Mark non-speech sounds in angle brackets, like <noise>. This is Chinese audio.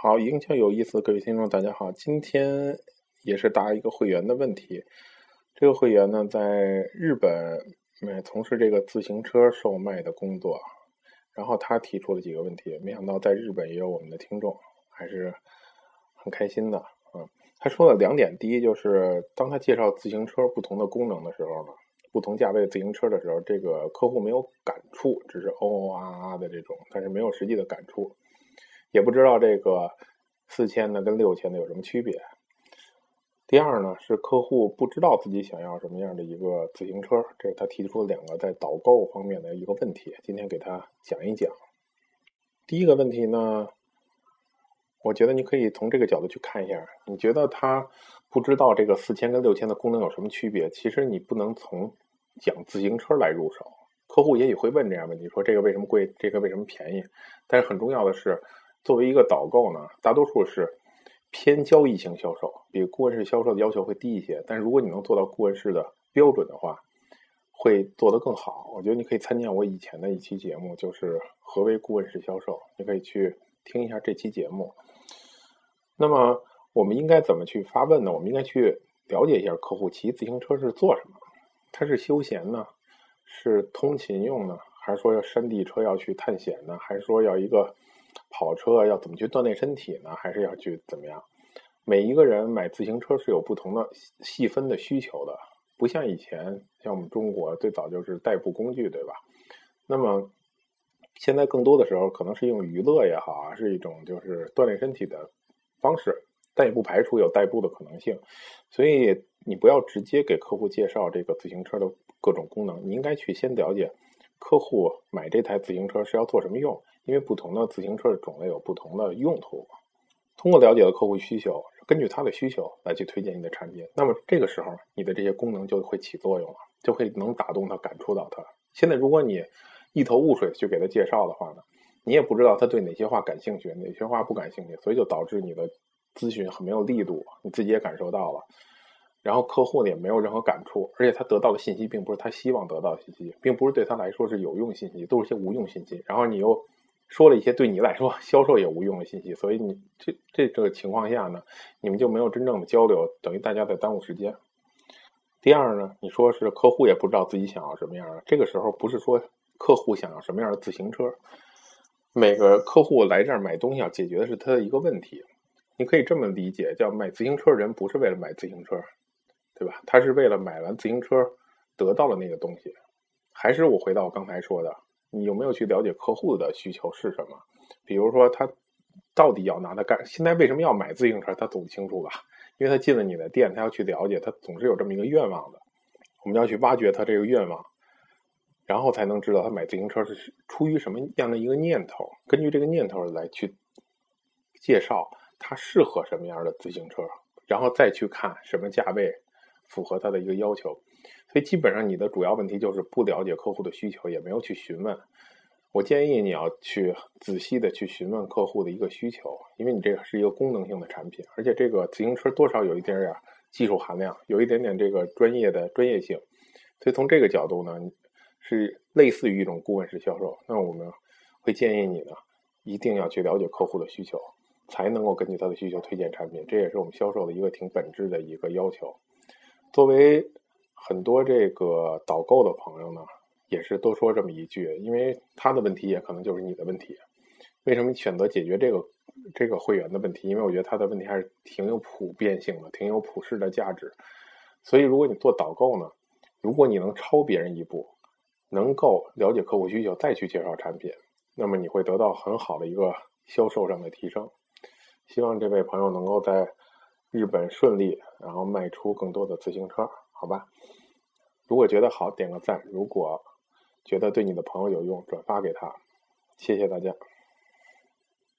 好，营销有意思，各位听众大家好，今天也是答一个会员的问题。这个会员呢，在日本从事这个自行车售卖的工作，然后他提出了几个问题，没想到在日本也有我们的听众，还是很开心的啊。他说了两点，第一就是当他介绍自行车不同的功能的时候呢，不同价位自行车的时候，这个客户没有感触，只是哦哦啊啊的这种，但是没有实际的感触。也不知道这个四千的跟六千的有什么区别。第二呢，是客户不知道自己想要什么样的一个自行车，这是他提出了两个在导购方面的一个问题，今天给他讲一讲。第一个问题呢，我觉得你可以从这个角度去看一下，你觉得他不知道这个四千跟六千的功能有什么区别？其实你不能从讲自行车来入手，客户也许会问这样问题，说这个为什么贵，这个为什么便宜？但是很重要的是。作为一个导购呢，大多数是偏交易型销售，比顾问式销售的要求会低一些。但是如果你能做到顾问式的标准的话，会做得更好。我觉得你可以参见我以前的一期节目，就是何为顾问式销售，你可以去听一下这期节目。那么我们应该怎么去发问呢？我们应该去了解一下客户骑自行车是做什么？他是休闲呢？是通勤用呢？还是说要山地车要去探险呢？还是说要一个？跑车要怎么去锻炼身体呢？还是要去怎么样？每一个人买自行车是有不同的细分的需求的，不像以前，像我们中国最早就是代步工具，对吧？那么现在更多的时候可能是用娱乐也好啊，是一种就是锻炼身体的方式，但也不排除有代步的可能性。所以你不要直接给客户介绍这个自行车的各种功能，你应该去先了解客户买这台自行车是要做什么用。因为不同的自行车的种类有不同的用途，通过了解了客户需求，根据他的需求来去推荐你的产品，那么这个时候你的这些功能就会起作用了，就会能打动他，感触到他。现在如果你一头雾水去给他介绍的话呢，你也不知道他对哪些话感兴趣，哪些话不感兴趣，所以就导致你的咨询很没有力度，你自己也感受到了，然后客户呢也没有任何感触，而且他得到的信息并不是他希望得到的信息，并不是对他来说是有用信息，都是些无用信息，然后你又。说了一些对你来说 <laughs> 销售也无用的信息，所以你这这这个情况下呢，你们就没有真正的交流，等于大家在耽误时间。第二呢，你说是客户也不知道自己想要什么样的，这个时候不是说客户想要什么样的自行车，每个客户来这儿买东西要解决的是他的一个问题，你可以这么理解，叫买自行车人不是为了买自行车，对吧？他是为了买完自行车得到了那个东西，还是我回到我刚才说的。你有没有去了解客户的需求是什么？比如说他到底要拿它干？现在为什么要买自行车？他总清楚吧？因为他进了你的店，他要去了解，他总是有这么一个愿望的。我们要去挖掘他这个愿望，然后才能知道他买自行车是出于什么样的一个念头。根据这个念头来去介绍他适合什么样的自行车，然后再去看什么价位符合他的一个要求。所以基本上你的主要问题就是不了解客户的需求，也没有去询问。我建议你要去仔细的去询问客户的一个需求，因为你这个是一个功能性的产品，而且这个自行车多少有一点点技术含量，有一点点这个专业的专业性。所以从这个角度呢，是类似于一种顾问式销售。那我们会建议你呢，一定要去了解客户的需求，才能够根据他的需求推荐产品。这也是我们销售的一个挺本质的一个要求。作为很多这个导购的朋友呢，也是都说这么一句，因为他的问题也可能就是你的问题。为什么选择解决这个这个会员的问题？因为我觉得他的问题还是挺有普遍性的，挺有普世的价值。所以，如果你做导购呢，如果你能超别人一步，能够了解客户需求再去介绍产品，那么你会得到很好的一个销售上的提升。希望这位朋友能够在日本顺利，然后卖出更多的自行车。好吧，如果觉得好，点个赞；如果觉得对你的朋友有用，转发给他。谢谢大家。